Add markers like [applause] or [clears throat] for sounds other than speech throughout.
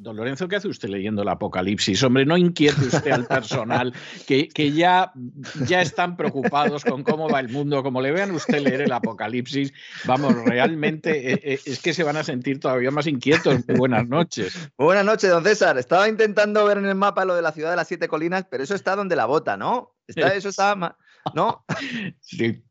Don Lorenzo, ¿qué hace usted leyendo el Apocalipsis? Hombre, no inquiete usted al personal, que, que ya, ya están preocupados con cómo va el mundo. Como le vean usted leer el Apocalipsis, vamos, realmente eh, eh, es que se van a sentir todavía más inquietos. buenas noches. Buenas noches, don César. Estaba intentando ver en el mapa lo de la ciudad de las siete colinas, pero eso está donde la bota, ¿no? Está, eso está ¿no? Sí,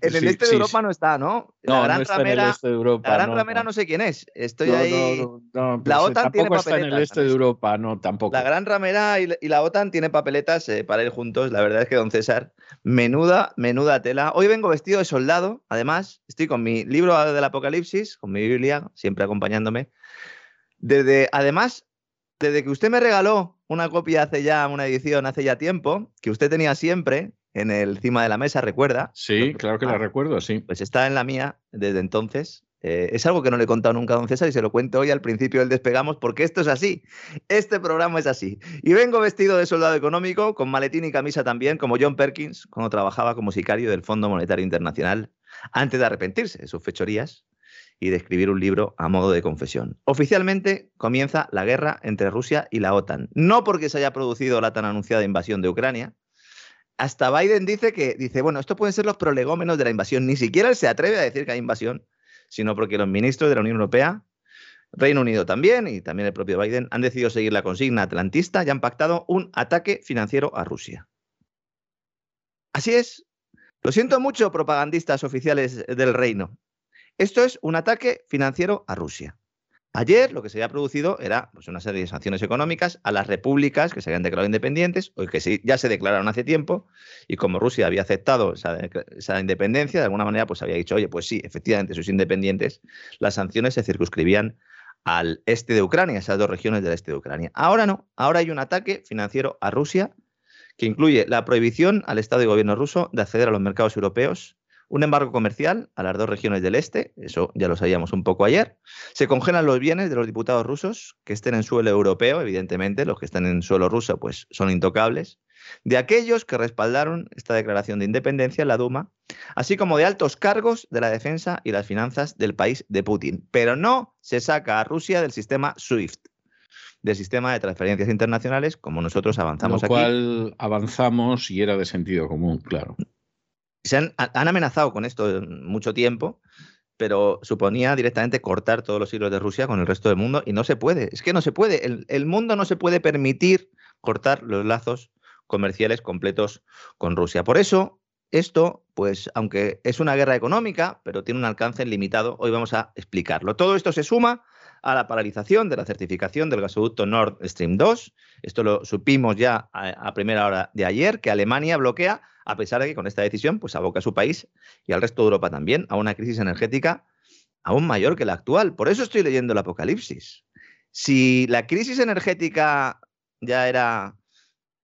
En el sí, este de Europa no está, ¿no? La No, gran no está en el ramera, este de Europa. la gran no, ramera no. sé quién es. Estoy No, ahí. no, no, no, La pues, OTAN tiene está en el papeletas, este de ¿sabes? Europa, no, tampoco. La gran ramera y, y la OTAN tiene papeletas eh, para ir juntos. La verdad es que, don César, menuda, menuda tela. Hoy vengo vestido de soldado, además. Estoy con mi libro del Apocalipsis, con mi Biblia, siempre acompañándome. Desde, además, desde que usted me regaló una copia hace ya, una edición hace ya tiempo, que usted tenía siempre en el cima de la mesa, recuerda. Sí, claro que la Ah, recuerdo, sí. Pues está en la mía desde entonces. Eh, es algo que no le he contado nunca a don César y se lo cuento hoy al principio del despegamos porque esto es así. Este programa es así. Y vengo vestido de soldado económico, con maletín y camisa también, como John Perkins, cuando trabajaba como sicario del Fondo Monetario Internacional, antes de arrepentirse de sus fechorías y de escribir un libro a modo de confesión. Oficialmente comienza la guerra entre Rusia y la OTAN. No porque se haya producido la tan anunciada invasión de Ucrania, hasta Biden dice que, dice, bueno, esto pueden ser los prolegómenos de la invasión. Ni siquiera él se atreve a decir que hay invasión, sino porque los ministros de la Unión Europea, Reino Unido también, y también el propio Biden, han decidido seguir la consigna atlantista y han pactado un ataque financiero a Rusia. Así es. Lo siento mucho, propagandistas oficiales del reino. Esto es un ataque financiero a Rusia. Ayer lo que se había producido era pues, una serie de sanciones económicas a las repúblicas que se habían declarado independientes o que ya se declararon hace tiempo y como Rusia había aceptado esa independencia, de alguna manera pues había dicho, oye, pues sí, efectivamente sois independientes, las sanciones se circunscribían al este de Ucrania, esas dos regiones del este de Ucrania. Ahora no, ahora hay un ataque financiero a Rusia que incluye la prohibición al Estado y gobierno ruso de acceder a los mercados europeos, un embargo comercial a las dos regiones del este, eso ya lo sabíamos un poco ayer, se congelan los bienes de los diputados rusos que estén en suelo europeo, evidentemente, los que están en suelo ruso pues son intocables, de aquellos que respaldaron esta declaración de independencia en la Duma, así como de altos cargos de la defensa y las finanzas del país de Putin. Pero no se saca a Rusia del sistema SWIFT, del sistema de transferencias internacionales, como nosotros avanzamos Lo aquí. cual avanzamos y era de sentido común, claro. Se han, han amenazado con esto mucho tiempo, pero suponía directamente cortar todos los hilos de Rusia con el resto del mundo y no se puede. Es que no se puede. El, el mundo no se puede permitir cortar los lazos comerciales completos con Rusia. Por eso, esto, pues, aunque es una guerra económica, pero tiene un alcance limitado, hoy vamos a explicarlo. Todo esto se suma a la paralización de la certificación del gasoducto Nord Stream 2. Esto lo supimos ya a, primera hora de ayer, que Alemania bloquea, a pesar de que con esta decisión pues aboca a su país y al resto de Europa también a una crisis energética aún mayor que la actual. Por eso estoy leyendo el Apocalipsis. Si la crisis energética ya era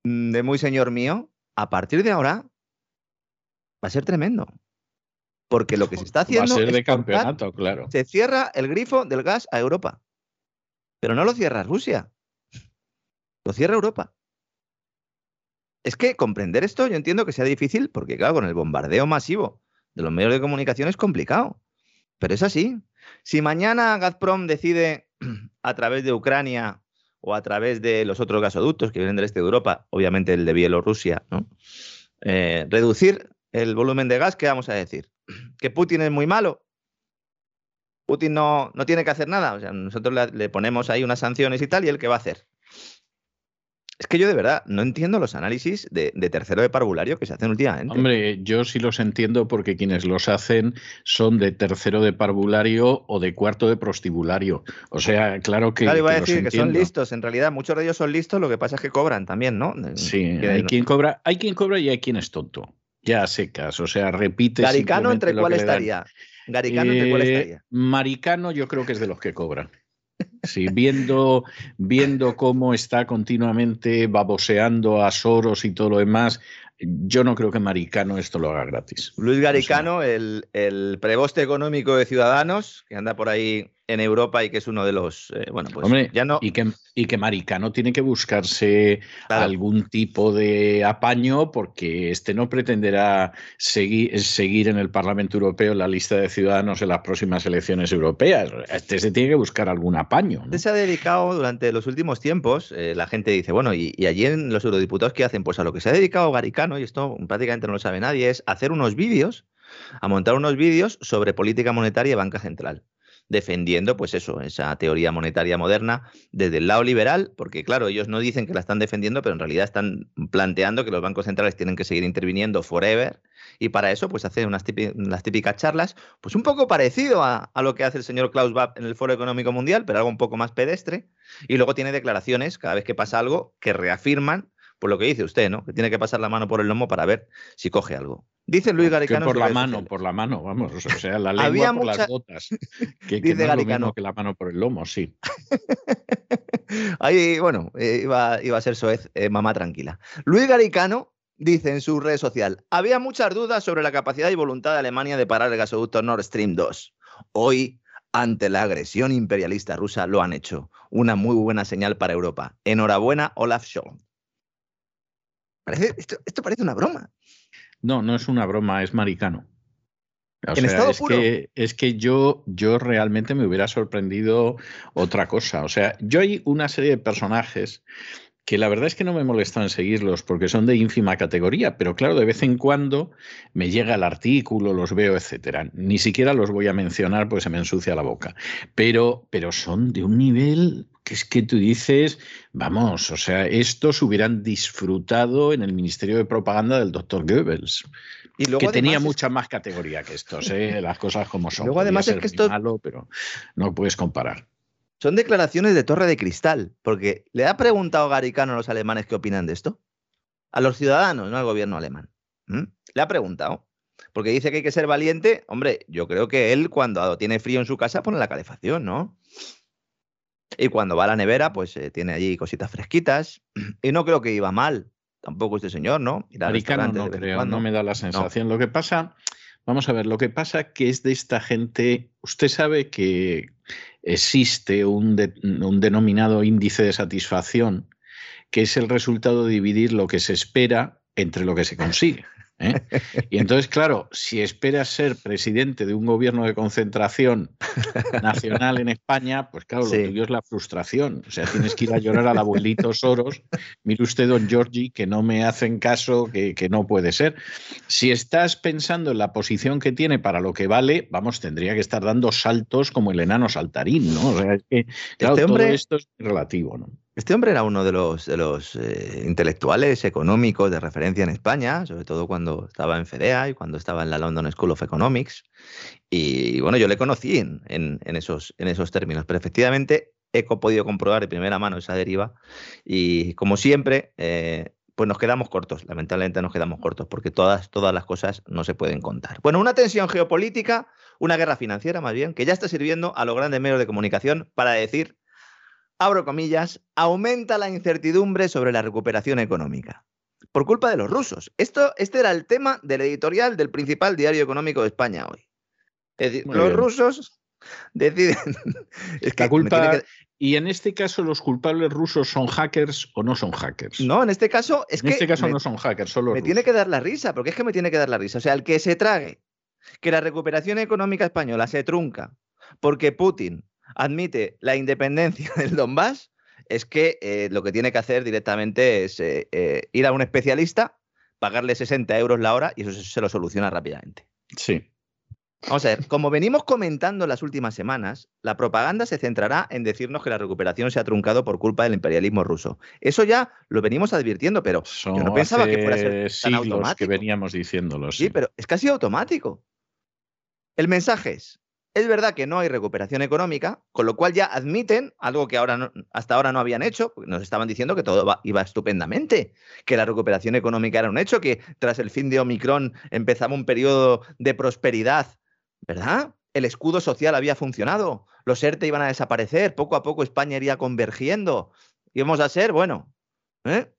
mm, de muy señor mío, a partir de ahora va a ser tremendo. Porque lo que se está Va a haciendo ser es de cortar- campeonato, claro. se cierra el grifo del gas a Europa. Pero no lo cierra Rusia. Lo cierra Europa. Es que comprender esto yo entiendo que sea difícil porque, claro, con el bombardeo masivo de los medios de comunicación es complicado. Pero es así. Si mañana Gazprom decide [clears throat] a través de Ucrania o a través de los otros gasoductos que vienen del este de Europa, obviamente el de Bielorrusia, ¿no? eh, reducir el volumen de gas, ¿qué vamos a decir? [clears throat] ¿Que Putin es muy malo? Putin no, no tiene que hacer nada. O sea, nosotros le, le ponemos ahí unas sanciones y tal, y él qué va a hacer. Es que yo de verdad no entiendo los análisis de, tercero de parvulario que se hacen últimamente. Hombre, yo sí los entiendo porque quienes los hacen son de tercero de parvulario o de cuarto de prostibulario. O sea, claro que. Claro, iba a decir que son listos. En realidad, muchos de ellos son listos, lo que pasa es que cobran también, ¿no? Sí, hay quien cobra, hay quien cobra y hay quien es tonto. Ya secas, o sea, repite. Garicano, ¿entre cuál estaría? Garicano, ¿entre cuál eh, estaría? Maricano, yo creo que es de los que cobran. Sí, viendo, viendo cómo está continuamente baboseando a Soros y todo lo demás, yo no creo que Maricano esto lo haga gratis. Luis Garicano, el, el preboste económico de Ciudadanos, que anda por ahí en Europa y que es uno de los. Eh, bueno, pues Hombre, ya no. Y que, y que Maricano tiene que buscarse algún tipo de apaño porque este no pretenderá seguir, seguir en el Parlamento Europeo en la lista de ciudadanos en las próximas elecciones europeas. Este se tiene que buscar algún apaño. Este se ha dedicado durante los últimos tiempos, eh, la gente dice, bueno, y, y, allí en los eurodiputados, ¿qué hacen? Pues a lo que se ha dedicado Garicano, y esto prácticamente no lo sabe nadie, es hacer unos vídeos, a montar unos vídeos sobre política monetaria y banca central defendiendo, pues eso, esa teoría monetaria moderna desde el lado liberal, porque claro, ellos no dicen que la están defendiendo, pero en realidad están planteando que los bancos centrales tienen que seguir interviniendo forever, y para eso, pues hace unas las típicas charlas, pues un poco parecido a, lo que hace el señor Klaus Schwab en el Foro Económico Mundial, pero algo un poco más pedestre, y luego tiene declaraciones cada vez que pasa algo que reafirman por lo que dice usted, ¿no? Que tiene que pasar la mano por el lomo para ver si coge algo. Dice Luis Garicano. por la mano, por la mano, vamos. O sea, la [laughs] lengua por las botas. Que, dice Garicano. que la mano por el lomo, sí. [laughs] Ahí, bueno, eh, iba, a ser soez, eh, mamá tranquila. Luis Garicano dice en su red social: había muchas dudas sobre la capacidad y voluntad de Alemania de parar el gasoducto Nord Stream 2. Hoy, ante la agresión imperialista rusa, lo han hecho. Una muy buena señal para Europa. Enhorabuena, Olaf Scholz esto, parece una broma. No, no es una broma, es maricano. es Que, es que yo, yo realmente me hubiera sorprendido otra cosa. O sea, yo hay una serie de personajes que la verdad es que no me molesta en seguirlos porque son de ínfima categoría, pero claro, de vez en cuando me llega el artículo, los veo, etcétera. Ni siquiera los voy a mencionar porque se me ensucia la boca. Pero, pero son de un nivel que es que tú dices, vamos, o sea, estos hubieran disfrutado en el Ministerio de Propaganda del doctor Goebbels. Y luego que tenía mucha más categoría que estos, ¿eh? [laughs] las cosas como son. Luego además es que esto... malo, pero no puedes comparar. Son declaraciones de torre de cristal, porque le ha preguntado Garicano a los alemanes qué opinan de esto. A los ciudadanos, no al gobierno alemán. Le ha preguntado. Porque dice que hay que ser valiente. Hombre, yo creo que él cuando tiene frío en su casa pone la calefacción, ¿no? Y cuando va a la nevera, pues eh, tiene allí cositas fresquitas. [clears throat] Y no creo que iba mal, tampoco este señor, ¿no? Americano no creo, no me da la sensación. Lo que pasa, vamos a ver, lo que pasa que es de esta gente, usted sabe que existe un, un denominado índice de satisfacción, que es el resultado de dividir lo que se espera entre lo que se consigue. ¿Eh? Y entonces, claro, si esperas ser presidente de un gobierno de concentración [laughs] nacional en España, pues claro, lo tuyo es la frustración. O sea, tienes que ir a llorar al abuelito Soros. Mire usted, don Giorgi, que no me hacen caso, que, no puede ser. Si estás pensando en la posición que tiene para lo que vale, vamos, tendría que estar dando saltos como el enano saltarín, ¿no? O sea, es que, claro, este todo esto es relativo, ¿no? Este hombre era uno de los, de eh, intelectuales económicos de referencia en España, sobre todo cuando estaba en FEDEA y cuando estaba en la London School of Economics. Y bueno, yo le conocí en, esos, términos, pero efectivamente he podido comprobar de primera mano esa deriva y como siempre, eh, pues nos quedamos cortos, lamentablemente nos quedamos cortos, porque todas las cosas no se pueden contar. Bueno, una tensión geopolítica, una guerra financiera más bien, que ya está sirviendo a los grandes medios de comunicación para decir abro comillas, aumenta la incertidumbre sobre la recuperación económica. Por culpa de los rusos. Esto, este era el tema del editorial del principal diario económico de España hoy. los rusos [laughs] deciden. es que culpa. Y en este caso, ¿los culpables rusos son hackers o no son hackers? No, en este caso es que. En este caso no son hackers, solo. Me tiene que dar la risa, porque es que me tiene que dar la risa. O sea, el que se trague que la recuperación económica española se trunca porque Putin admite la independencia del Donbass, es que eh, lo que tiene que hacer directamente es eh, eh, ir a un especialista pagarle 60 euros la hora y eso se lo soluciona rápidamente. Sí. Vamos a ver, como venimos comentando en las últimas semanas, la propaganda se centrará en decirnos que la recuperación se ha truncado por culpa del imperialismo ruso. Eso ya lo venimos advirtiendo, pero yo no pensaba que fuera a ser tan automático. que veníamos diciéndolo. Sí. sí, pero es casi automático. El mensaje es, es verdad que no hay recuperación económica, con lo cual ya admiten algo que ahora hasta ahora no habían hecho, porque nos estaban diciendo que todo iba estupendamente, que la recuperación económica era un hecho, que tras el fin de Omicron empezaba un periodo de prosperidad ¿verdad? El escudo social había funcionado, los ERTE iban a desaparecer, poco a poco España iría convergiendo, íbamos a ser, bueno, ¿eh?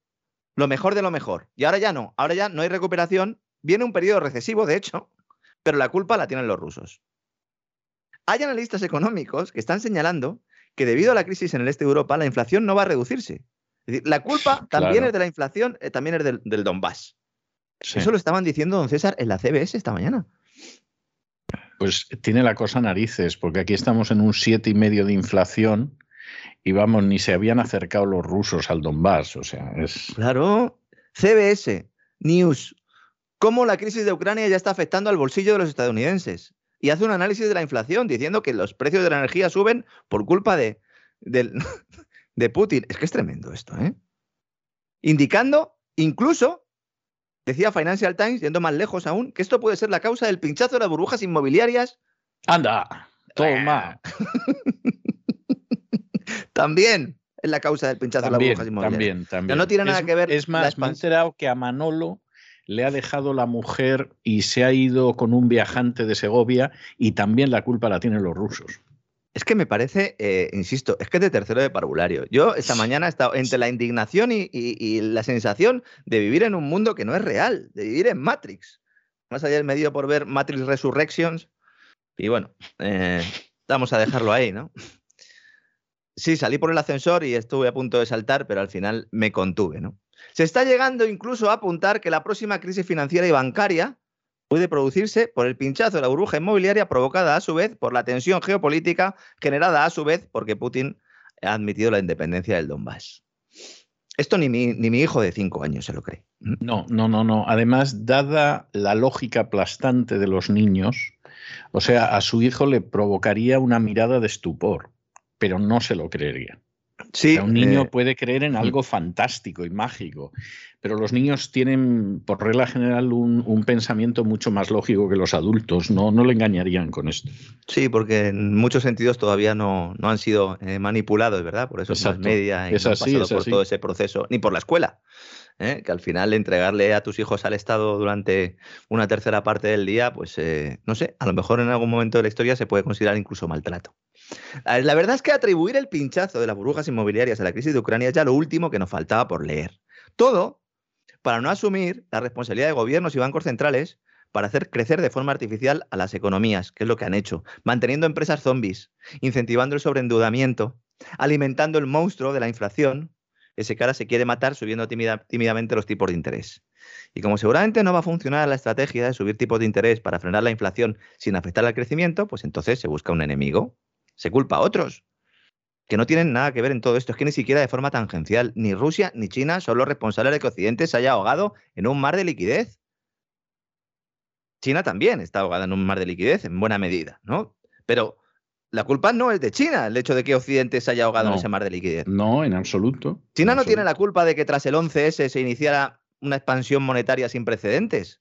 lo mejor de lo mejor. Y ahora ya no, ahora ya no hay recuperación, viene un periodo recesivo, de hecho, pero la culpa la tienen los rusos. Hay analistas económicos que están señalando que debido a la crisis en el este de Europa, la inflación no va a reducirse. Es decir, la culpa también es de la inflación, eh, también es del, del Donbass. Eso lo estaban diciendo don César en la CBS esta mañana. Pues tiene la cosa narices, porque aquí estamos en un siete y medio de inflación y vamos, ni se habían acercado los rusos al Donbass, o sea, es... Claro, CBS, News, cómo la crisis de Ucrania ya está afectando al bolsillo de los estadounidenses. Y hace un análisis de la inflación diciendo que los precios de la energía suben por culpa de, de, [laughs] de Putin. Es que es tremendo esto, ¿eh? Indicando incluso Decía Financial Times, yendo más lejos aún, que esto puede ser la causa del pinchazo de las burbujas inmobiliarias. Anda, toma. [laughs] también es la causa del pinchazo de las burbujas inmobiliarias. También, también. no tiene nada que ver. Es más, me he enterado que a Manolo le ha dejado la mujer y se ha ido con un viajante de Segovia y también la culpa la tienen los rusos. Es que me parece, eh, insisto, es que es de tercero de parvulario. Yo esta mañana he estado entre la indignación y, la sensación de vivir en un mundo que no es real, de vivir en Matrix. Más allá del medio por ver Matrix Resurrections. Y bueno, eh, vamos a dejarlo ahí, ¿no? Sí, salí por el ascensor y estuve a punto de saltar, pero al final me contuve, ¿no? Se está llegando incluso a apuntar que la próxima crisis financiera y bancaria puede producirse por el pinchazo de la burbuja inmobiliaria provocada a su vez por la tensión geopolítica generada a su vez porque Putin ha admitido la independencia del Donbass. Esto ni mi, ni mi hijo de cinco años se lo cree. ¿Mm? No, no, no, no. Además, dada la lógica aplastante de los niños, o sea, a su hijo le provocaría una mirada de estupor, pero no se lo creería. Sí, un niño eh, puede creer en mm. algo fantástico y mágico, pero los niños tienen, por regla general, un, pensamiento mucho más lógico que los adultos. No, no le engañarían con esto. Sí, porque en muchos sentidos todavía no, no han sido eh, manipulados, ¿verdad? Por eso es media y no han pasado por todo ese proceso, ni por la escuela. ¿eh? que al final entregarle a tus hijos al Estado durante una tercera parte del día, pues no sé, a lo mejor en algún momento de la historia se puede considerar incluso maltrato. La verdad es que atribuir el pinchazo de las burbujas inmobiliarias a la crisis de Ucrania es ya lo último que nos faltaba por leer. Todo para no asumir la responsabilidad de gobiernos y bancos centrales para hacer crecer de forma artificial a las economías, que es lo que han hecho, manteniendo empresas zombies, incentivando el sobreendeudamiento, alimentando el monstruo de la inflación, ese cara se quiere matar subiendo tímidamente los tipos de interés. Y como seguramente no va a funcionar la estrategia de subir tipos de interés para frenar la inflación sin afectar al crecimiento, pues entonces se busca un enemigo se culpa a otros, que no tienen nada que ver en todo esto. Es que ni siquiera de forma tangencial, ni Rusia ni China son los responsables de que Occidente se haya ahogado en un mar de liquidez. China también está ahogada en un mar de liquidez, en buena medida, ¿no? Pero la culpa no es de China, el hecho de que Occidente se haya ahogado en ese mar de liquidez. No, en absoluto. China no tiene la culpa de que tras el 11S se iniciara una expansión monetaria sin precedentes.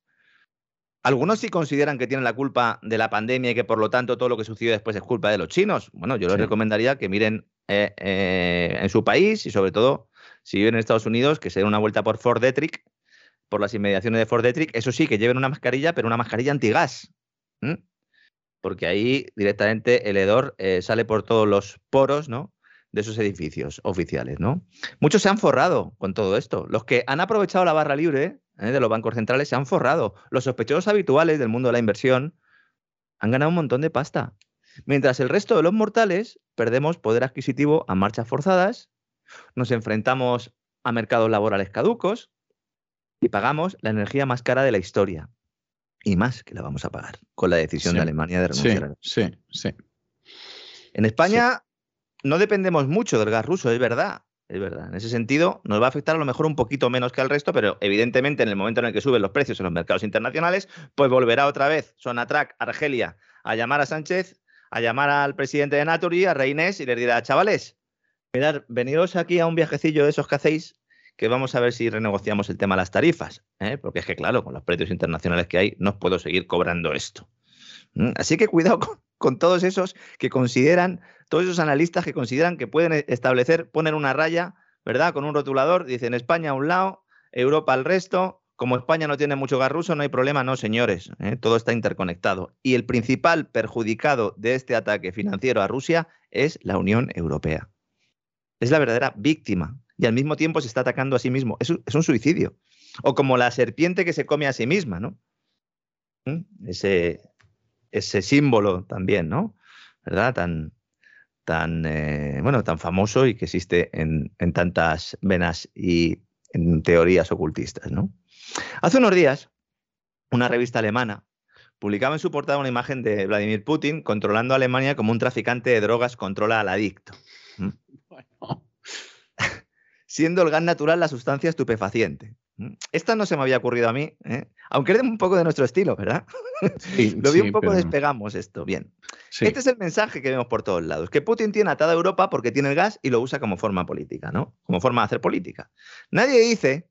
Algunos sí consideran que tienen la culpa de la pandemia y que por lo tanto todo lo que sucedió después es culpa de los chinos. Bueno, yo les recomendaría que miren eh, eh, en su país y sobre todo si viven en Estados Unidos, que se den una vuelta por Fort Detrick, por las inmediaciones de Fort Detrick. Eso sí, que lleven una mascarilla, pero una mascarilla antigas. Porque ahí directamente el hedor eh, sale por todos los poros, ¿no? de esos edificios oficiales, ¿no? Muchos se han forrado con todo esto. Los que han aprovechado la barra libre ¿eh? de los bancos centrales se han forrado. Los sospechosos habituales del mundo de la inversión han ganado un montón de pasta. Mientras el resto de los mortales perdemos poder adquisitivo a marchas forzadas, nos enfrentamos a mercados laborales caducos y pagamos la energía más cara de la historia. Y más que la vamos a pagar con la decisión de Alemania de renunciar. Sí, sí, sí. En España no dependemos mucho del gas ruso, es verdad, es verdad. En ese sentido, nos va a afectar a lo mejor un poquito menos que al resto, pero evidentemente en el momento en el que suben los precios en los mercados internacionales, pues volverá otra vez Sonatrac, Argelia, a llamar a Sánchez, a llamar al presidente de Naturi, a Reinés, y les dirá, chavales, mirad, veniros aquí a un viajecillo de esos que hacéis, que vamos a ver si renegociamos el tema de las tarifas, ¿eh? porque es que, claro, con los precios internacionales que hay, no puedo seguir cobrando esto. Así que cuidado con, todos esos que consideran, todos esos analistas que consideran que pueden e, establecer, poner una raya, ¿verdad? Con un rotulador, dicen España a un lado, Europa al resto. Como España no tiene mucho gas ruso, no hay problema, no, señores. ¿eh? Todo está interconectado. Y el principal perjudicado de este ataque financiero a Rusia es la Unión Europea. Es la verdadera víctima. Y al mismo tiempo se está atacando a sí mismo. Es un, es un suicidio. O como la serpiente que se come a sí misma, ¿no? ¿Mm? Ese, ese símbolo también, ¿no? ¿Verdad? Tan, tan, eh, bueno, tan famoso y que existe en, tantas venas y en teorías ocultistas, ¿no? Hace unos días, una revista alemana publicaba en su portada una imagen de Vladimir Putin controlando a Alemania como un traficante de drogas controla al adicto. Bueno. [laughs] Siendo el gas natural la sustancia estupefaciente. Mm. Esta no se me había ocurrido a mí, ¿eh? aunque es un poco de nuestro estilo, ¿verdad? [laughs] Lo vi un poco, despegamos esto. Bien. Este es el mensaje que vemos por todos lados, que Putin tiene atada a Europa porque tiene el gas y lo usa como forma política, ¿no? Como forma de hacer política. Nadie dice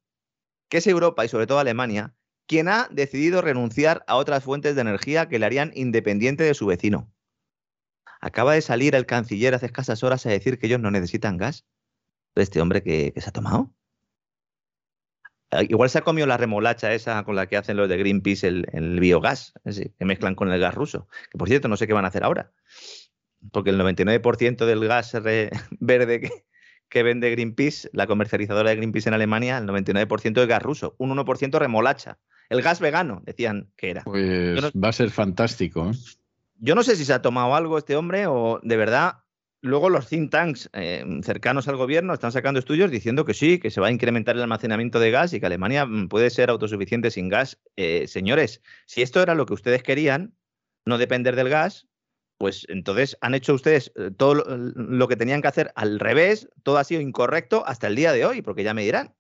que es Europa y sobre todo Alemania quien ha decidido renunciar a otras fuentes de energía que le harían independiente de su vecino. Acaba de salir el canciller hace escasas horas a decir que ellos no necesitan gas. ¿Este hombre que se ha tomado? Ah, igual se ha comido la remolacha esa con la que hacen los de Greenpeace el, biogás, que mezclan con el gas ruso. Que por cierto, no sé qué van a hacer ahora. Porque el 99% del gas [laughs] verde que, vende Greenpeace, la comercializadora de Greenpeace en Alemania, el 99% es gas ruso, un 1% remolacha. El gas vegano, decían que era. Pues va a ser fantástico. ¿eh? Yo no sé si se ha tomado algo este hombre o de verdad Luego los think tanks eh, cercanos al gobierno están sacando estudios diciendo que sí, que se va a incrementar el almacenamiento de gas y que Alemania mm, puede ser autosuficiente sin gas. Eh, señores, si esto era lo que ustedes querían, no depender del gas, pues entonces han hecho ustedes eh, todo lo, que tenían que hacer al revés, todo ha sido incorrecto hasta el día de hoy, porque ya me dirán.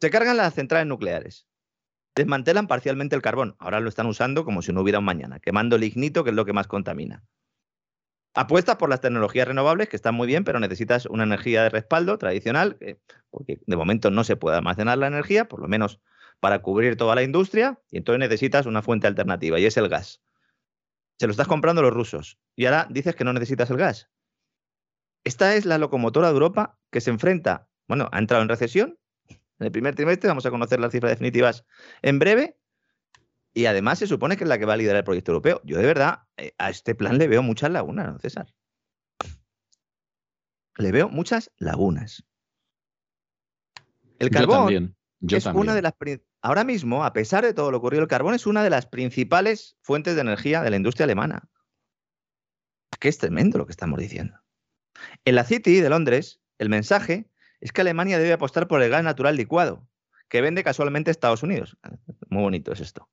Se cargan las centrales nucleares, desmantelan parcialmente el carbón, ahora lo están usando como si no hubiera un mañana, quemando el ignito, que es lo que más contamina. Apuestas por las tecnologías renovables, que están muy bien, pero necesitas una energía de respaldo tradicional, porque de momento no se puede almacenar la energía, por lo menos para cubrir toda la industria, y entonces necesitas una fuente alternativa, y es el gas. Se lo estás comprando los rusos, y ahora dices que no necesitas el gas. Esta es la locomotora de Europa que se enfrenta, bueno, ha entrado en recesión. En el primer trimestre vamos a conocer las cifras definitivas en breve, y además se supone que es la que va a liderar el proyecto europeo. Yo de verdad eh, a este plan le veo muchas lagunas, ¿no, César? Le veo muchas lagunas. El carbón es una de las ahora mismo, a pesar de todo lo ocurrido, el carbón es una de las principales fuentes de energía de la industria alemana. Que es tremendo lo que estamos diciendo. En la City de Londres, el mensaje es que Alemania debe apostar por el gas natural licuado, que vende casualmente Estados Unidos. Muy bonito es esto.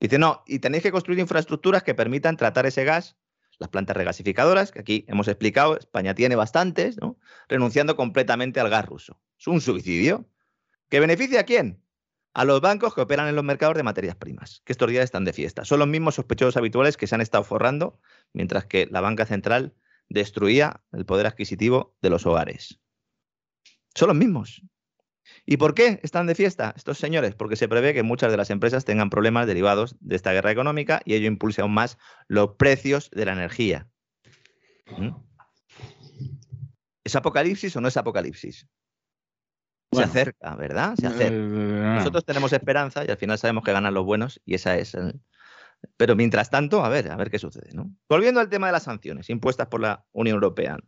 Dice, no, y tenéis que construir infraestructuras que permitan tratar ese gas, las plantas regasificadoras, que aquí hemos explicado, España tiene bastantes, ¿no? renunciando completamente al gas ruso. Es un suicidio. ¿Que beneficia a quién? A los bancos que operan en los mercados de materias primas, que estos días están de fiesta. Son los mismos sospechosos habituales que se han estado forrando, mientras que la banca central destruía el poder adquisitivo de los hogares. Son los mismos. ¿Y por qué están de fiesta estos señores? Porque se prevé que muchas de las empresas tengan problemas derivados de esta guerra económica y ello impulse aún más los precios de la energía. ¿Mm? ¿Es apocalipsis o no es apocalipsis? se acerca, ¿verdad? Se acerca. Eh, Nosotros tenemos esperanza y al final sabemos que ganan los buenos y esa es. Pero mientras tanto, a ver, a ver qué sucede. Volviendo al tema de las sanciones impuestas por la Unión Europea,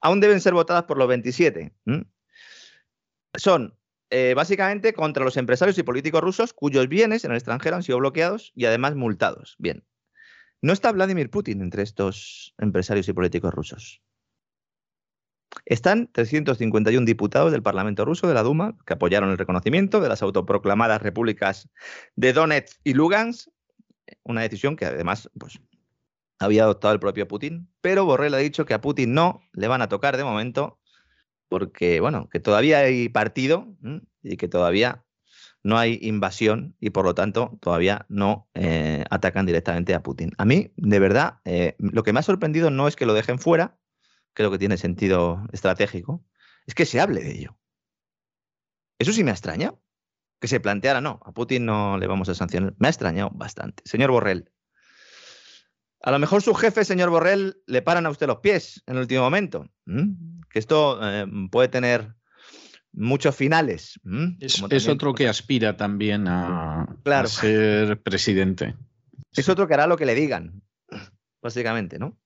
aún deben ser votadas por los 27 son eh, básicamente contra los empresarios y políticos rusos cuyos bienes en el extranjero han sido bloqueados y además multados. Bien, no está Vladimir Putin entre estos empresarios y políticos rusos. Están 351 diputados del Parlamento ruso, de la Duma, que apoyaron el reconocimiento de las autoproclamadas repúblicas de Donetsk y Lugansk, una decisión que además pues, había adoptado el propio Putin, pero Borrell ha dicho que a Putin no le van a tocar de momento porque, bueno, que todavía hay partido y que todavía no hay invasión y por lo tanto todavía no eh, atacan directamente a Putin. A mí, de verdad, eh, lo que me ha sorprendido no es que lo dejen fuera, creo que tiene sentido estratégico, es que se hable de ello. Eso sí me ha extrañado. Que se planteara, no, a Putin no le vamos a sancionar. Me ha extrañado bastante. Señor Borrell, a lo mejor su jefe, señor Borrell, le paran a usted los pies en el último momento. Que esto eh, puede tener muchos finales. Es, otro que aspira también a, ser presidente. Es otro que hará lo que le digan, básicamente, ¿no?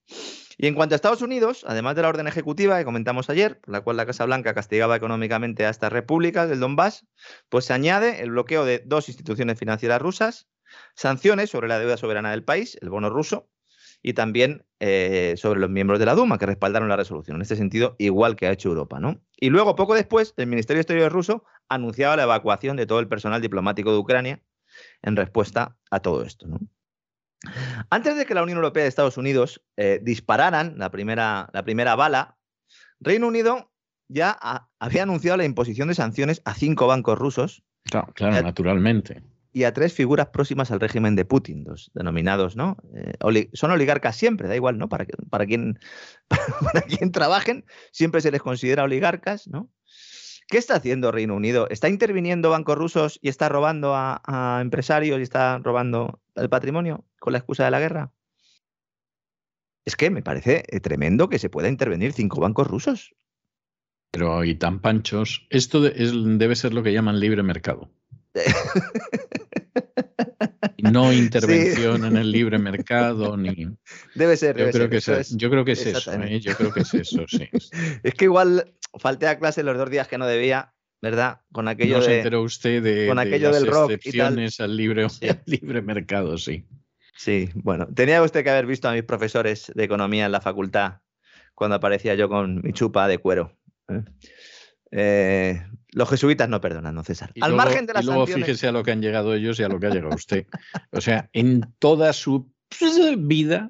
Y en cuanto a Estados Unidos, además de la orden ejecutiva que comentamos ayer, por la cual la Casa Blanca castigaba económicamente a estas repúblicas del Donbass, pues se añade el bloqueo de dos instituciones financieras rusas, sanciones sobre la deuda soberana del país, el bono ruso, y también eh, sobre los miembros de la Duma que respaldaron la resolución. En este sentido, igual que ha hecho Europa. ¿no? Y luego, poco después, el Ministerio de Exteriores ruso anunciaba la evacuación de todo el personal diplomático de Ucrania en respuesta a todo esto. Antes de que la Unión Europea y Estados Unidos eh, dispararan la primera, la primera bala, Reino Unido ya había anunciado la imposición de sanciones a cinco bancos rusos. Claro, claro naturalmente y a tres figuras próximas al régimen de Putin, los denominados, ¿no? Eh, son oligarcas siempre, da igual, ¿no? Para, para, quien, [laughs] para trabajen, siempre se les considera oligarcas, ¿no? ¿Qué está haciendo Reino Unido? ¿Está interviniendo bancos rusos y está robando a, empresarios y está robando el patrimonio con la excusa de la guerra? Es que me parece eh, tremendo que se pueda intervenir cinco bancos rusos. Pero y tan panchos. Esto debe ser lo que llaman libre mercado. [laughs] no intervención en el libre mercado ni debe ser yo creo que es, yo creo que es eso ¿eh? yo creo que es eso sí. [laughs] Es que igual falté a clase los dos días que no debía verdad con aquello no se enteró usted de, con aquello las del rock excepciones al libre libre mercado sí. Sí bueno tenía usted que haber visto a mis profesores de economía en la facultad cuando aparecía yo con mi chupa de cuero ¿eh? Eh, los jesuitas no perdonan, no César. Al margen de las y luego fíjese a lo que han llegado ellos y a lo que ha llegado usted. O sea, en toda su vida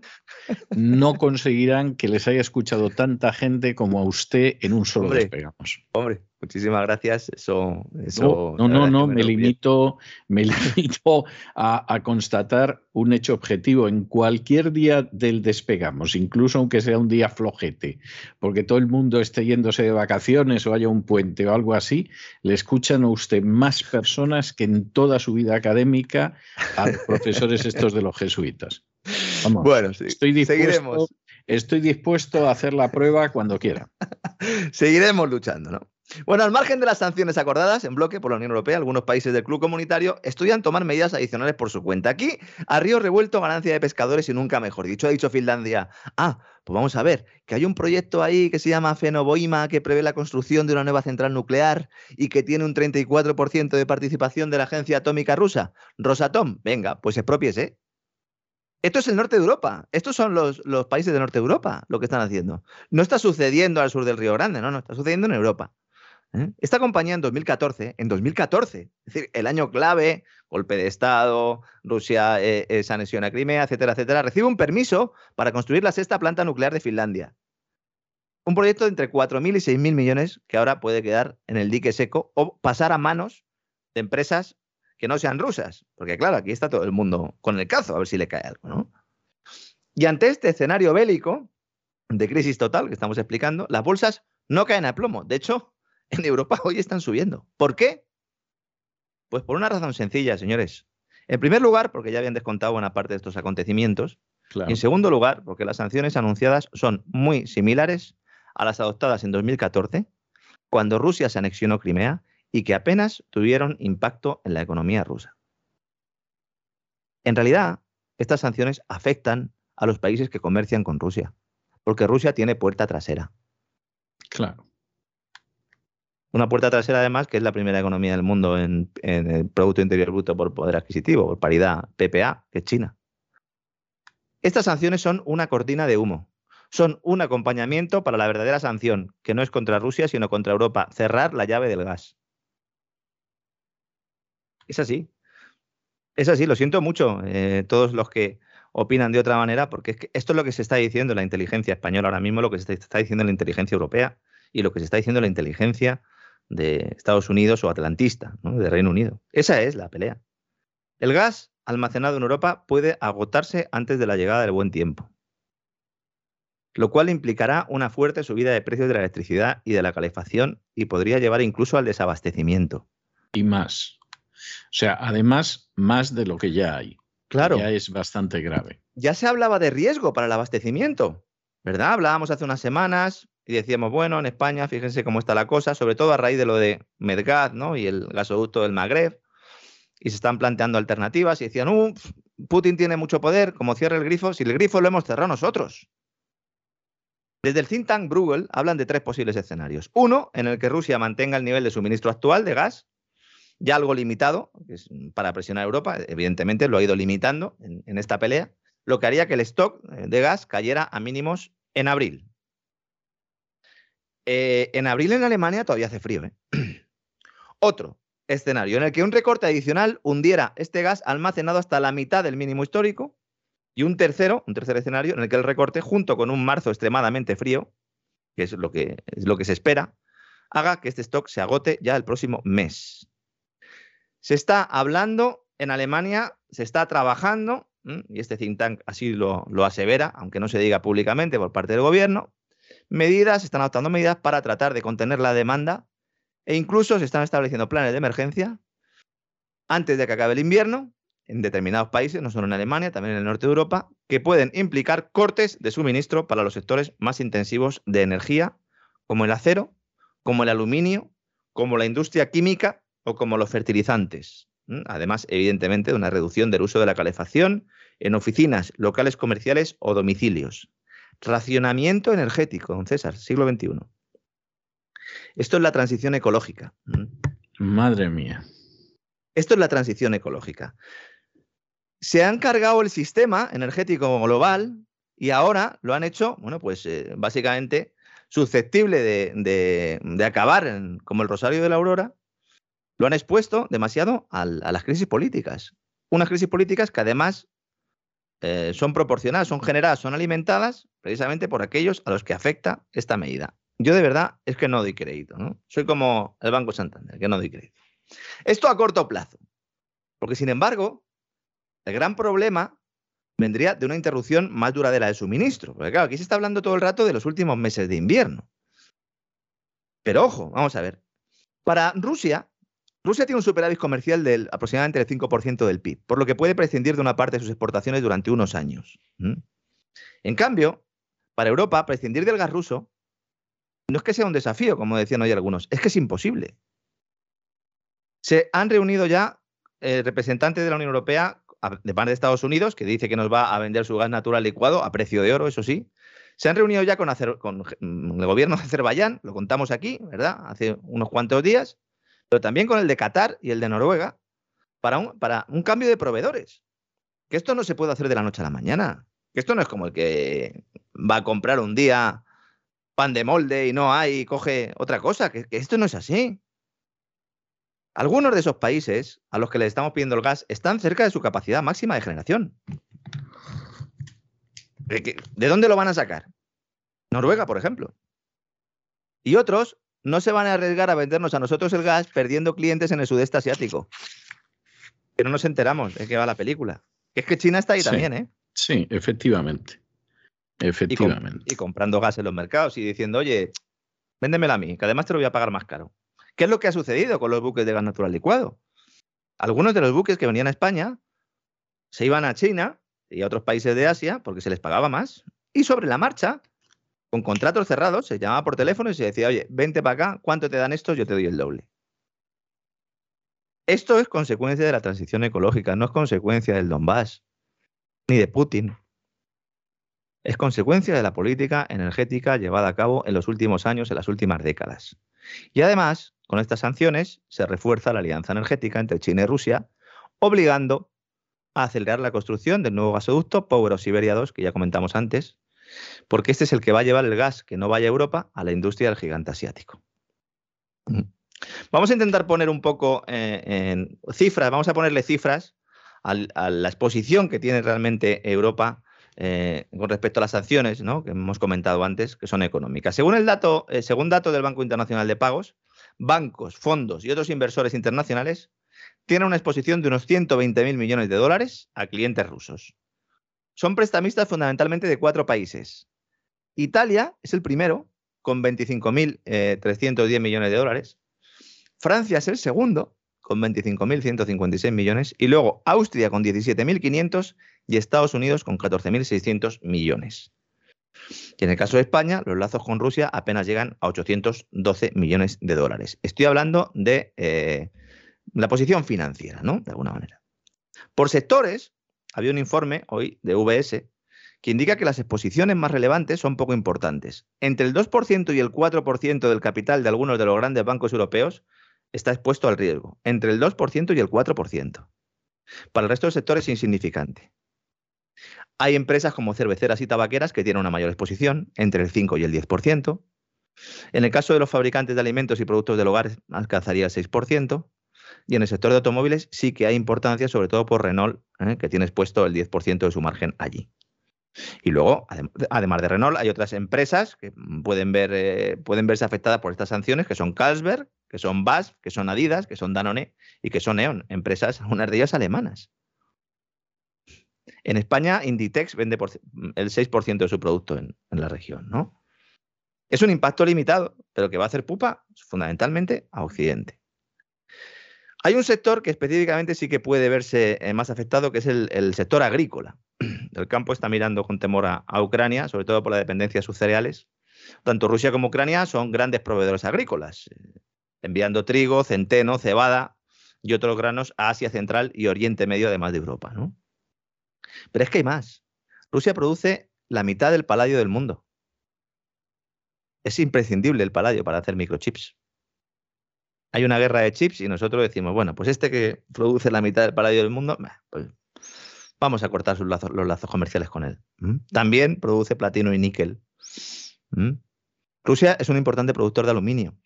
no conseguirán que les haya escuchado tanta gente como a usted en un solo hombre, despegamos. Hombre, muchísimas gracias. Eso, eso no, no, no, me, limito, me [laughs] limito a, constatar un hecho objetivo en cualquier día del despegamos, incluso aunque sea un día flojete, porque todo el mundo esté yéndose de vacaciones o haya un puente o algo así, le escuchan a usted más personas que en toda su vida académica a los profesores [laughs] estos de los jesuitas bueno, estoy dispuesto, estoy dispuesto a hacer la prueba cuando quiera. [laughs] seguiremos luchando, ¿no? Bueno, al margen de las sanciones acordadas en bloque por la Unión Europea, algunos países del club comunitario estudian tomar medidas adicionales por su cuenta. Aquí, a río revuelto, ganancia de pescadores y nunca mejor dicho. Ha dicho Finlandia, ah, pues vamos a ver, que hay un proyecto ahí que se llama Fenoboima que prevé la construcción de una nueva central nuclear y que tiene un 34% de participación de la agencia atómica rusa, Rosatom. Venga, pues expropiese. Esto es el norte de Europa. Estos son los, países del norte de Europa lo que están haciendo. No está sucediendo al sur del Río Grande, no, no, está sucediendo en Europa. ¿eh? Esta compañía en 2014, en 2014, es decir, el año clave, golpe de Estado, Rusia eh, eh, se a Crimea, etcétera, etcétera, recibe un permiso para construir la sexta planta nuclear de Finlandia. Un proyecto de entre 4.000 y 6.000 millones que ahora puede quedar en el dique seco o pasar a manos de empresas que no sean rusas, porque claro, aquí está todo el mundo con el cazo, a ver si le cae algo, ¿no? Y ante este escenario bélico de crisis total que estamos explicando, las bolsas no caen a plomo. De hecho, [laughs] en Europa hoy están subiendo. ¿Por qué? Pues por una razón sencilla, señores. En primer lugar, porque ya habían descontado buena parte de estos acontecimientos. Y en segundo lugar, porque las sanciones anunciadas son muy similares a las adoptadas en 2014, cuando Rusia se anexionó Crimea y que apenas tuvieron impacto en la economía rusa. En realidad, estas sanciones afectan a los países que comercian con Rusia, porque Rusia tiene puerta trasera. Claro. Una puerta trasera, además, que es la primera economía del mundo en, el Producto Interior Bruto por poder adquisitivo, por paridad PPA, que es China. Estas sanciones son una cortina de humo. Son un acompañamiento para la verdadera sanción, que no es contra Rusia, sino contra Europa, cerrar la llave del gas. Es así. Es así, lo siento mucho, eh, todos los que opinan de otra manera, porque esto es lo que se está diciendo en la inteligencia española ahora mismo, lo que se está diciendo en la inteligencia europea y lo que se está diciendo la inteligencia de Estados Unidos o atlantista, de Reino Unido. Esa es la pelea. El gas almacenado en Europa puede agotarse antes de la llegada del buen tiempo, lo cual implicará una fuerte subida de precios de la electricidad y de la calefacción y podría llevar incluso al desabastecimiento. Y más. O sea, además, más de lo que ya hay. Claro. Ya es bastante grave. Ya se hablaba de riesgo para el abastecimiento, ¿verdad? Hablábamos hace unas semanas y decíamos, bueno, en España, fíjense cómo está la cosa, sobre todo a raíz de lo de Medgaz ¿no? y el gasoducto del Magreb, y se están planteando alternativas y decían, uh, Putin tiene mucho poder, como cierra el grifo, si el grifo lo hemos cerrado nosotros. Desde el think tank Bruegel hablan de tres posibles escenarios. Uno, en el que Rusia mantenga el nivel de suministro actual de gas, ya algo limitado, para presionar a Europa, evidentemente lo ha ido limitando en, en esta pelea, lo que haría que el stock eh, de gas cayera a mínimos en abril. Eh, en abril en Alemania todavía hace frío. ¿eh? [clears throat] Otro escenario en el que un recorte adicional hundiera este gas almacenado hasta la mitad del mínimo histórico. Y un tercero, un tercer escenario en el que el recorte, junto con un marzo extremadamente frío, que es lo que, es lo que se espera, haga que este stock se agote ya el próximo mes. Se está hablando en Alemania, se está trabajando, y este think tank así lo, lo asevera, aunque no se diga públicamente por parte del gobierno, medidas, se están adoptando medidas para tratar de contener la demanda e incluso se están estableciendo planes de emergencia antes de que acabe el invierno en determinados países, no solo en Alemania, también en el norte de Europa, que pueden implicar cortes de suministro para los sectores más intensivos de energía, como el acero, como el aluminio, como la industria química o como los fertilizantes. Además, evidentemente, de una reducción del uso de la calefacción en oficinas, locales comerciales o domicilios. Racionamiento energético, don César, siglo XXI. Esto es la transición ecológica. Madre mía. Esto es la transición ecológica. Se han cargado el sistema energético global y ahora lo han hecho, bueno, pues eh, básicamente susceptible de, acabar como el Rosario de la Aurora, lo han expuesto demasiado a las crisis políticas. Unas crisis políticas que además eh, son proporcionadas, son generadas, son alimentadas precisamente por aquellos a los que afecta esta medida. Yo de verdad es que no doy crédito, ¿no? Soy como el Banco Santander, que no doy crédito. Esto a corto plazo. Porque sin embargo, el gran problema vendría de una interrupción más duradera de suministro. Porque claro, aquí se está hablando todo el rato de los últimos meses de invierno. Pero ojo, vamos a ver. Para Rusia, Rusia tiene un superávit comercial del aproximadamente el 5% del PIB, por lo que puede prescindir de una parte de sus exportaciones durante unos años. En cambio, para Europa, prescindir del gas ruso no es que sea un desafío, como decían hoy algunos, es que es imposible. Se han reunido ya eh, representantes de la Unión Europea de parte de Estados Unidos, que dice que nos va a vender su gas natural licuado a precio de oro, eso sí. Se han reunido ya con, con el gobierno de Azerbaiyán, lo contamos aquí, ¿verdad? Hace unos cuantos días pero también con el de Qatar y el de Noruega, para un, para un cambio de proveedores. Que esto no se puede hacer de la noche a la mañana. Que esto no es como el que va a comprar un día pan de molde y no hay y coge otra cosa. Que, esto no es así. Algunos de esos países a los que les estamos pidiendo el gas están cerca de su capacidad máxima de generación. ¿De dónde lo van a sacar? Noruega, por ejemplo. Y otros no se van a arriesgar a vendernos a nosotros el gas perdiendo clientes en el sudeste asiático. Que no nos enteramos de qué va la película. Que es que China está ahí también, ¿eh? Sí, efectivamente. Efectivamente. Y, comprando gas en los mercados y diciendo, oye, véndemela a mí, que además te lo voy a pagar más caro. ¿Qué es lo que ha sucedido con los buques de gas natural licuado? Algunos de los buques que venían a España se iban a China y a otros países de Asia porque se les pagaba más y sobre la marcha con contratos cerrados, se llamaba por teléfono y se decía, oye, vente para acá, ¿cuánto te dan estos? Yo te doy el doble. Esto es consecuencia de la transición ecológica, no es consecuencia del Donbass, ni de Putin. Es consecuencia de la política energética llevada a cabo en los últimos años, en las últimas décadas. Y además, con estas sanciones se refuerza la alianza energética entre China y Rusia, obligando a acelerar la construcción del nuevo gasoducto Power of Siberia 2, que ya comentamos antes, porque este es el que va a llevar el gas que no vaya a Europa a la industria del gigante asiático. Vamos a intentar poner un poco eh, en cifras, vamos a ponerle cifras a, la exposición que tiene realmente Europa eh, con respecto a las sanciones ¿no? que hemos comentado antes, que son económicas. Según el dato, eh, según datos del Banco Internacional de Pagos, bancos, fondos y otros inversores internacionales tienen una exposición de unos 120.000 millones de dólares a clientes rusos. Son prestamistas fundamentalmente de cuatro países. Italia es el primero, con 25.310 eh, millones de dólares. Francia es el segundo, con 25.156 millones. Y luego Austria con 17.500 y Estados Unidos con 14.600 millones. Y en el caso de España, los lazos con Rusia apenas llegan a 812 millones de dólares. Estoy hablando de eh, la posición financiera, ¿no? De alguna manera. Por sectores, había un informe hoy de VS que indica que las exposiciones más relevantes son poco importantes. Entre el 2% y el 4% del capital de algunos de los grandes bancos europeos está expuesto al riesgo, entre el 2% y el 4%. Para el resto del sector es insignificante. Hay empresas como cerveceras y tabaqueras que tienen una mayor exposición, entre el 5 y el 10%. En el caso de los fabricantes de alimentos y productos del hogar alcanzaría el 6%. Y en el sector de automóviles sí que hay importancia, sobre todo por Renault, ¿eh? que tiene expuesto el 10% de su margen allí. Y luego, además de Renault, hay otras empresas que pueden, ver, eh, pueden verse afectadas por estas sanciones, que son Carlsberg, que son BASF, que son Adidas, que son Danone y que son Neon, empresas, [laughs] unas de ellas alemanas. En España, Inditex vende el 6% de su producto en, en, la región, ¿no? Es un impacto limitado, pero que va a hacer pupa fundamentalmente a Occidente. Hay un sector que específicamente sí que puede verse eh, más afectado, que es el, sector agrícola. [clears throat] El campo está mirando con temor a, Ucrania, sobre todo por la dependencia de sus cereales. Tanto Rusia como Ucrania son grandes proveedores agrícolas, eh, enviando trigo, centeno, cebada y otros granos a Asia Central y Oriente Medio, además de Europa. ¿no? Pero es que hay más. Rusia produce la mitad del paladio del mundo. Es imprescindible el paladio para hacer microchips hay una guerra de chips y nosotros decimos, bueno, pues este que produce la mitad del paladio del mundo, pues vamos a cortar sus lazos, los lazos comerciales con él. También produce platino y níquel. Rusia es un importante productor de aluminio.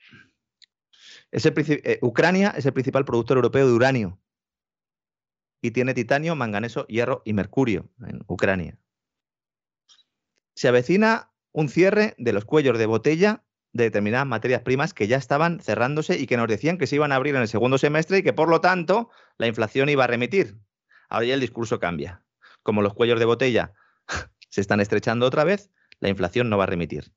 Eh, Ucrania es el principal productor europeo de uranio y tiene titanio, manganeso, hierro y mercurio en Ucrania. Se avecina un cierre de los cuellos de botella de determinadas materias primas que ya estaban cerrándose y que nos decían que se iban a abrir en el segundo semestre y que por lo tanto la inflación iba a remitir. Ahora ya el discurso cambia. Como los cuellos de botella [laughs] se están estrechando otra vez, la inflación no va a remitir.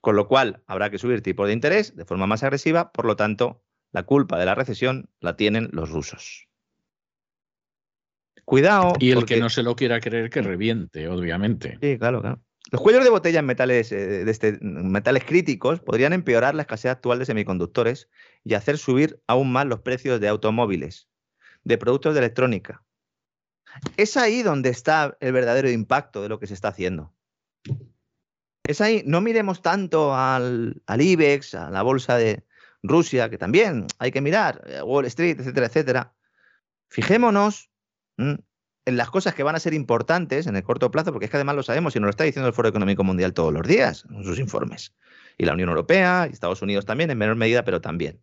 Con lo cual habrá que subir tipos de interés de forma más agresiva, por lo tanto, la culpa de la recesión la tienen los rusos. Cuidado. Y el que no se lo quiera creer que reviente, obviamente. Sí, claro, claro. Los cuellos de botella en metales, eh, este, metales críticos podrían empeorar la escasez actual de semiconductores y hacer subir aún más los precios de automóviles, de productos de electrónica. Es ahí donde está el verdadero impacto de lo que se está haciendo. Es ahí, no miremos tanto al, al IBEX, a la bolsa de Rusia, que también hay que mirar, eh, Wall Street, etcétera, etcétera. Fijémonos en las cosas que van a ser importantes en el corto plazo, porque es que además lo sabemos y nos lo está diciendo el Foro Económico Mundial todos los días en sus informes. Y la Unión Europea y Estados Unidos también, en menor medida, pero también.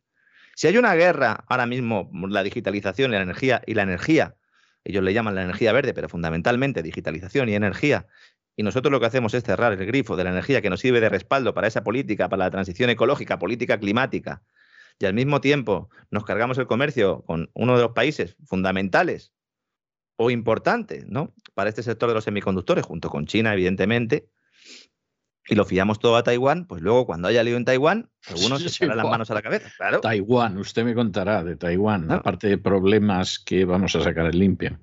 Si hay una guerra ahora mismo, la digitalización y la energía, y la energía, ellos le llaman la energía verde, pero fundamentalmente digitalización y energía, y nosotros lo que hacemos es cerrar el grifo de la energía que nos sirve de respaldo para esa política, para la transición ecológica, política climática, y al mismo tiempo nos cargamos el comercio con uno de los países fundamentales o importante ¿no? para este sector de los semiconductores, junto con China, evidentemente, y lo fiamos todo a Taiwán, pues luego cuando haya lío en Taiwán, algunos [laughs] se echarán las manos a la cabeza. Claro. Taiwán, usted me contará de Taiwán, aparte de problemas que vamos a sacar en limpio.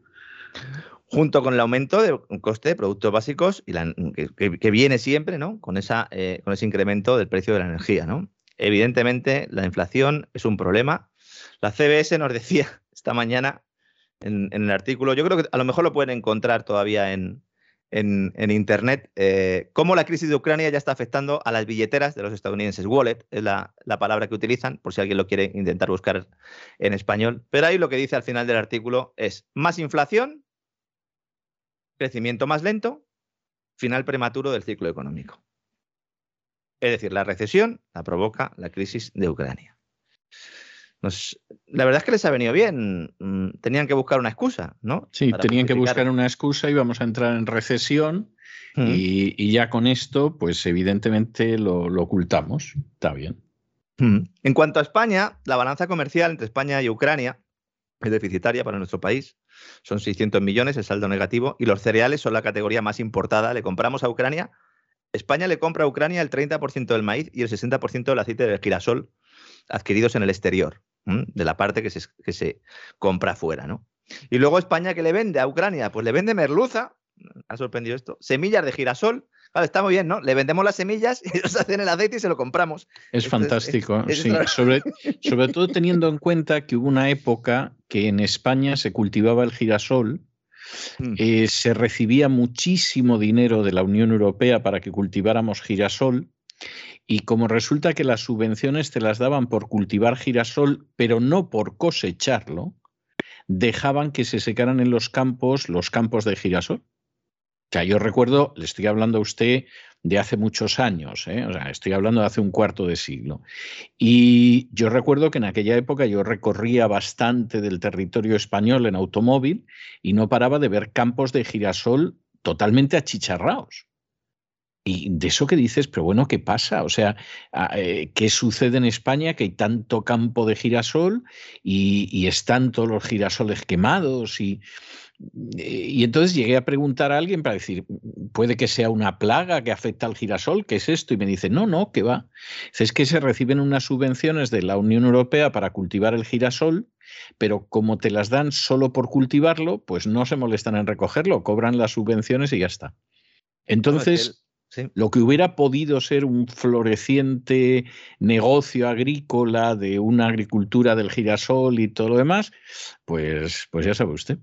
Junto con el aumento del coste de productos básicos y que, viene siempre ¿no? con, esa, eh, con ese incremento del precio de la energía. ¿no? Evidentemente, la inflación es un problema. La CBS nos decía [laughs] esta mañana en, el artículo. Yo creo que a lo mejor lo pueden encontrar todavía en, Internet, eh, cómo la crisis de Ucrania ya está afectando a las billeteras de los estadounidenses. Wallet es la, palabra que utilizan, por si alguien lo quiere intentar buscar en español. Pero ahí lo que dice al final del artículo es más inflación, crecimiento más lento, final prematuro del ciclo económico. Es decir, la recesión la provoca la crisis de Ucrania. La verdad es que les ha venido bien. Mm, tenían que buscar una excusa, ¿no? Sí, tenían que buscar una excusa, y íbamos a entrar en recesión y, ya con esto, pues evidentemente lo, ocultamos. Está bien. En cuanto a España, la balanza comercial entre España y Ucrania es deficitaria para nuestro país. Son 600 millones el saldo negativo y los cereales son la categoría más importada. Le compramos a Ucrania. España le compra a Ucrania el 30% del maíz y el 60% del aceite de girasol adquiridos en el exterior de la parte que se, que se compra fuera, ¿no? Y luego España, que le vende a Ucrania? Pues le vende merluza, ha sorprendido esto, semillas de girasol. Claro, está muy bien, ¿no? Le vendemos las semillas y ellos [laughs] hacen el aceite y se lo compramos. Es fantástico, sí. Sobre, [laughs] sobre todo teniendo en cuenta que hubo una época que en España se cultivaba el girasol, mm. eh, se recibía muchísimo dinero de la Unión Europea para que cultiváramos girasol y como resulta que las subvenciones te las daban por cultivar girasol, pero no por cosecharlo, dejaban que se secaran en los campos los campos de girasol. O sea, yo recuerdo, le estoy hablando a usted de hace muchos años, ¿eh? o sea, estoy hablando de hace un cuarto de siglo. Y yo recuerdo que en aquella época yo recorría bastante del territorio español en automóvil y no paraba de ver campos de girasol totalmente achicharrados. Y de eso que dices, pero bueno, ¿qué pasa? O sea, ah, eh, ¿qué sucede en España? Que hay tanto campo de girasol y, están todos los girasoles quemados y, y entonces llegué a preguntar a alguien para decir, puede que sea una plaga que afecta al girasol, ¿qué es esto? Y me dice, no, no, ¿qué va? Es que se reciben unas subvenciones de la Unión Europea para cultivar el girasol, pero como te las dan solo por cultivarlo, pues no se molestan en recogerlo, cobran las subvenciones y ya está. Entonces... Lo que hubiera podido ser un floreciente negocio agrícola de una agricultura del girasol y todo lo demás, pues, pues ya sabe usted.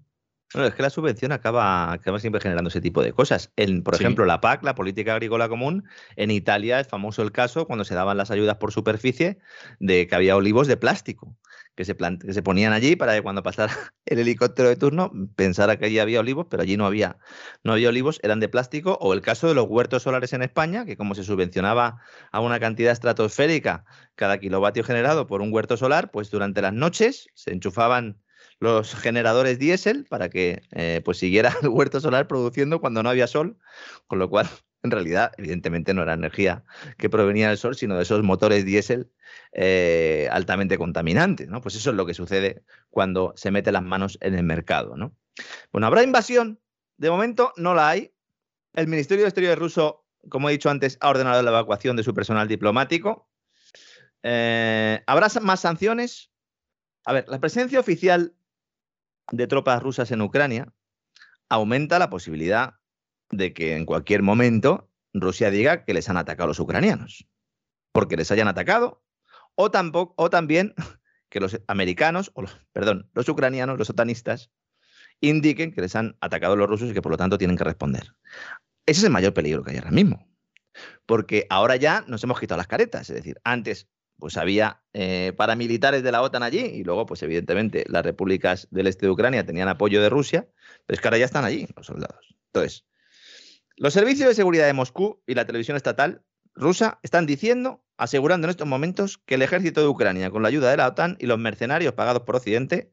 Bueno, es que la subvención acaba, acaba siempre generando ese tipo de cosas. En, por ejemplo, la PAC, la Política Agrícola Común, en Italia es famoso el caso cuando se daban las ayudas por superficie de que había olivos de plástico que se, que se ponían allí para que cuando pasara [laughs] el helicóptero de turno pensara que allí había olivos, pero allí no había, no había olivos, eran de plástico. O el caso de los huertos solares en España, que como se subvencionaba a una cantidad estratosférica cada kilovatio generado por un huerto solar, pues durante las noches se enchufaban los generadores diésel para que eh, pues siguiera [laughs] el huerto solar produciendo cuando no había sol, con lo cual [laughs] en realidad evidentemente no era energía que provenía del sol, sino de esos motores diésel eh, altamente contaminantes, ¿no? Pues eso es lo que sucede cuando se mete las manos en el mercado, ¿no? Bueno, ¿habrá invasión? De momento no la hay. El Ministerio de Exteriores ruso, como he dicho antes, ha ordenado la evacuación de su personal diplomático. Eh, ¿Habrá más sanciones? A ver, la presencia oficial de tropas rusas en Ucrania aumenta la posibilidad de que en cualquier momento Rusia diga que les han atacado los ucranianos. Porque les hayan atacado o, tampoco, o también [laughs] que los americanos, o perdón, los ucranianos, los otanistas, indiquen que les han atacado los rusos y que por lo tanto tienen que responder. Ese es el mayor peligro que hay ahora mismo. Porque ahora ya nos hemos quitado las caretas. Es decir, antes pues había eh, paramilitares de la OTAN allí y luego, pues evidentemente, las repúblicas del este de Ucrania tenían apoyo de Rusia, pero es que ahora ya están allí los soldados. Entonces, los servicios de seguridad de Moscú y la televisión estatal rusa están diciendo, asegurando en estos momentos, que el ejército de Ucrania, con la ayuda de la OTAN y los mercenarios pagados por Occidente,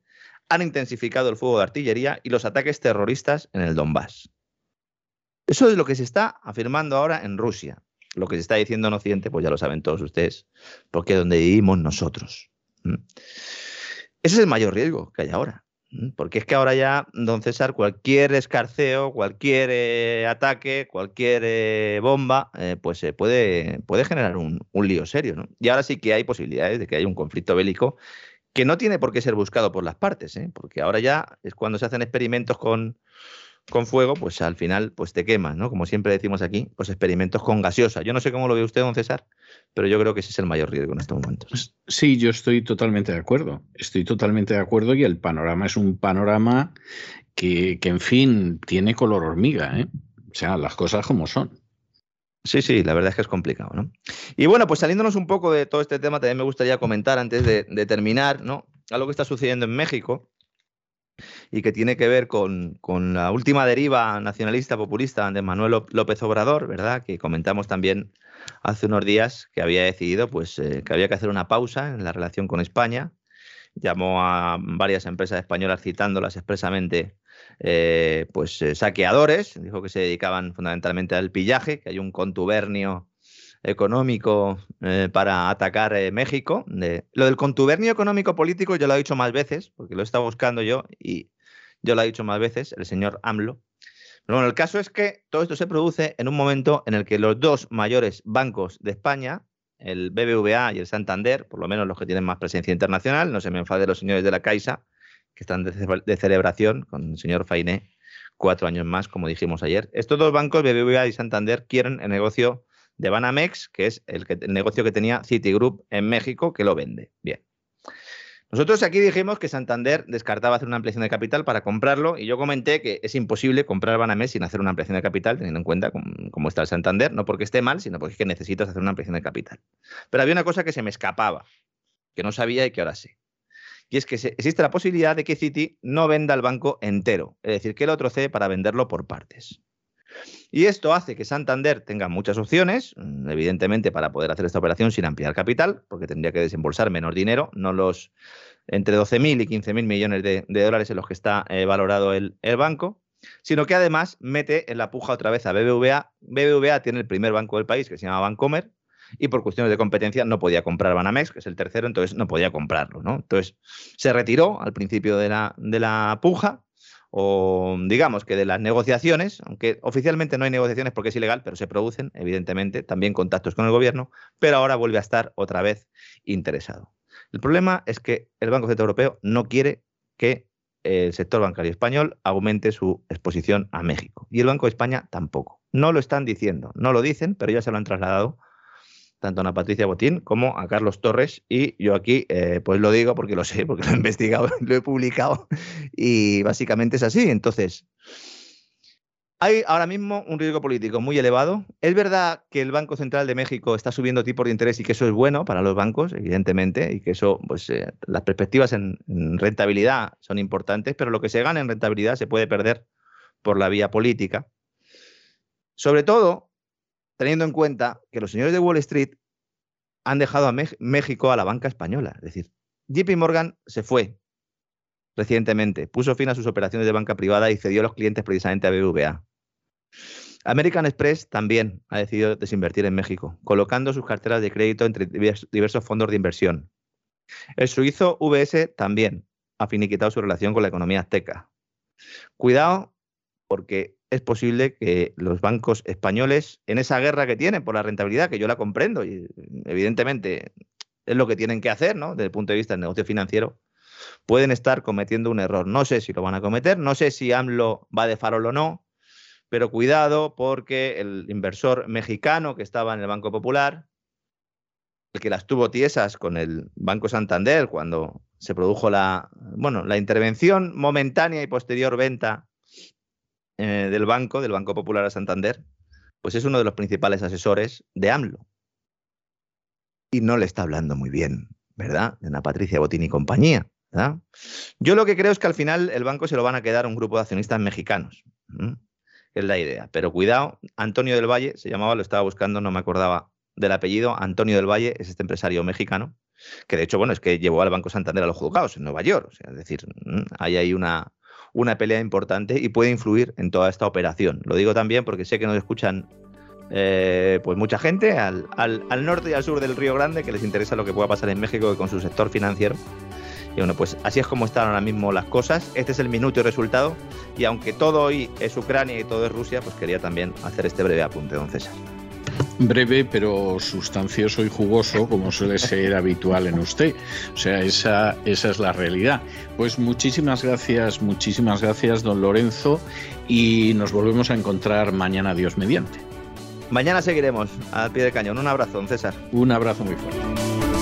han intensificado el fuego de artillería y los ataques terroristas en el Donbass. Eso es lo que se está afirmando ahora en Rusia. Lo que se está diciendo en pues ya lo saben todos ustedes, porque es donde vivimos nosotros. Ese es el mayor riesgo que hay ahora. Porque es que ahora ya, don César, cualquier escarceo, cualquier eh, ataque, cualquier eh, bomba, eh, pues se puede, puede generar un, un, lío serio. ¿no? Y ahora sí que hay posibilidades de que haya un conflicto bélico que no tiene por qué ser buscado por las partes, porque ahora ya es cuando se hacen experimentos con, con fuego, pues al final pues te quemas, ¿no? Como siempre decimos aquí, pues experimentos con gaseosa. Yo no sé cómo lo ve usted, don César, pero yo creo que ese es el mayor riesgo en estos momentos. Sí, yo estoy totalmente de acuerdo. Estoy totalmente de acuerdo y el panorama es un panorama que, que en fin, tiene color hormiga, ¿eh? O sea, las cosas como son. Sí, sí, la verdad es que es complicado, ¿no? Y bueno, pues saliéndonos un poco de todo este tema, también me gustaría comentar antes de, de terminar, ¿no? Algo que está sucediendo en México, y que tiene que ver con, la última deriva nacionalista populista de Manuel López Obrador, ¿verdad? Que comentamos también hace unos días que había decidido pues, eh, que había que hacer una pausa en la relación con España llamó a varias empresas españolas citándolas expresamente eh, pues eh, saqueadores, dijo que se dedicaban fundamentalmente al pillaje, que hay un contubernio económico eh, para atacar México. lo del contubernio económico político yo lo he dicho más veces, porque lo he estado buscando yo y yo lo he dicho más veces, el señor AMLO. Pero bueno, el caso es que todo esto se produce en un momento en el que los dos mayores bancos de España, el BBVA y el Santander, por lo menos los que tienen más presencia internacional, no se me enfade los señores de la Caixa, que están de, celebración con el señor Fainé, cuatro años más, como dijimos ayer. Estos dos bancos, BBVA y Santander, quieren el negocio de Banamex, que es el, negocio que tenía Citigroup en México, que lo vende. Bien. Nosotros aquí dijimos que Santander descartaba hacer una ampliación de capital para comprarlo y yo comenté que es imposible comprar Banamex sin hacer una ampliación de capital, teniendo en cuenta cómo, está el Santander, no porque esté mal, sino porque es que necesitas hacer una ampliación de capital. Pero había una cosa que se me escapaba, que no sabía y que ahora sé. Y es que existe la posibilidad de que Citi no venda el banco entero, es decir, que lo trocee para venderlo por partes. Y esto hace que Santander tenga muchas opciones, mm, evidentemente para poder hacer esta operación sin ampliar capital, porque tendría que desembolsar menos dinero, no los entre 12.000 y 15.000 millones de, dólares en los que está eh, valorado el, banco, sino que además mete en la puja otra vez a BBVA. BBVA tiene el primer banco del país que se llama Bancomer y por cuestiones de competencia no podía comprar Banamex, que es el tercero, entonces no podía comprarlo. ¿no? Entonces se retiró al principio de la, de la puja o digamos que de las negociaciones, aunque oficialmente no hay negociaciones porque es ilegal, pero se producen, evidentemente, también contactos con el gobierno, pero ahora vuelve a estar otra vez interesado. El problema es que el Banco Central Europeo no quiere que el sector bancario español aumente su exposición a México. Y el Banco de España tampoco. No lo están diciendo, no lo dicen, pero ya se lo han trasladado tanto a Patricia Botín como a Carlos Torres. Y yo aquí, eh, pues lo digo porque lo sé, porque lo he investigado, [laughs] lo he publicado y básicamente es así. Entonces, hay ahora mismo un riesgo político muy elevado. Es verdad que el Banco Central de México está subiendo tipos de interés y que eso es bueno para los bancos, evidentemente, y que eso, pues eh, las perspectivas en rentabilidad son importantes, pero lo que se gana en rentabilidad se puede perder por la vía política. Sobre todo teniendo en cuenta que los señores de Wall Street han dejado a México a la banca española. Es decir, JP Morgan se fue recientemente, puso fin a sus operaciones de banca privada y cedió a los clientes precisamente a BBVA. American Express también ha decidido desinvertir en México, colocando sus carteras de crédito entre diversos fondos de inversión. El suizo VS también ha finiquitado su relación con la economía azteca. Cuidado, porque es posible que los bancos españoles, en esa guerra que tienen por la rentabilidad, que yo la comprendo, y evidentemente es lo que tienen que hacer, ¿no? Desde el punto de vista del negocio financiero, pueden estar cometiendo un error. No sé si lo van a cometer, no sé si AMLO va de farol o no, pero cuidado porque el inversor mexicano que estaba en el Banco Popular, el que las tuvo tiesas con el Banco Santander cuando se produjo la, bueno, la intervención momentánea y posterior venta eh, del banco, del Banco Popular a Santander, pues es uno de los principales asesores de AMLO. Y no le está hablando muy bien, ¿verdad? De Ana Patricia Botín y compañía. ¿verdad? Yo lo que creo es que al final el banco se lo van a quedar un grupo de accionistas mexicanos. Es la idea. Pero cuidado, Antonio del Valle se llamaba, lo estaba buscando, no me acordaba del apellido. Antonio del Valle es este empresario mexicano, que de hecho, bueno, es que llevó al Banco Santander a los juzgados en Nueva York. O sea, es decir, hay ahí una, una pelea importante y puede influir en toda esta operación. Lo digo también porque sé que nos escuchan eh, pues mucha gente al, norte y al sur del Río Grande que les interesa lo que pueda pasar en México con su sector financiero. Y bueno, pues así es como están ahora mismo las cosas. Este es el minuto y resultado. Y aunque todo hoy es Ucrania y todo es Rusia, pues quería también hacer este breve apunte, don César breve pero sustancioso y jugoso como suele ser habitual en usted. O sea, esa, esa es la realidad. Pues muchísimas gracias, muchísimas gracias, don Lorenzo, y nos volvemos a encontrar mañana, Dios mediante. Mañana seguiremos al pie de cañón. Un abrazo, don César. Un abrazo muy fuerte.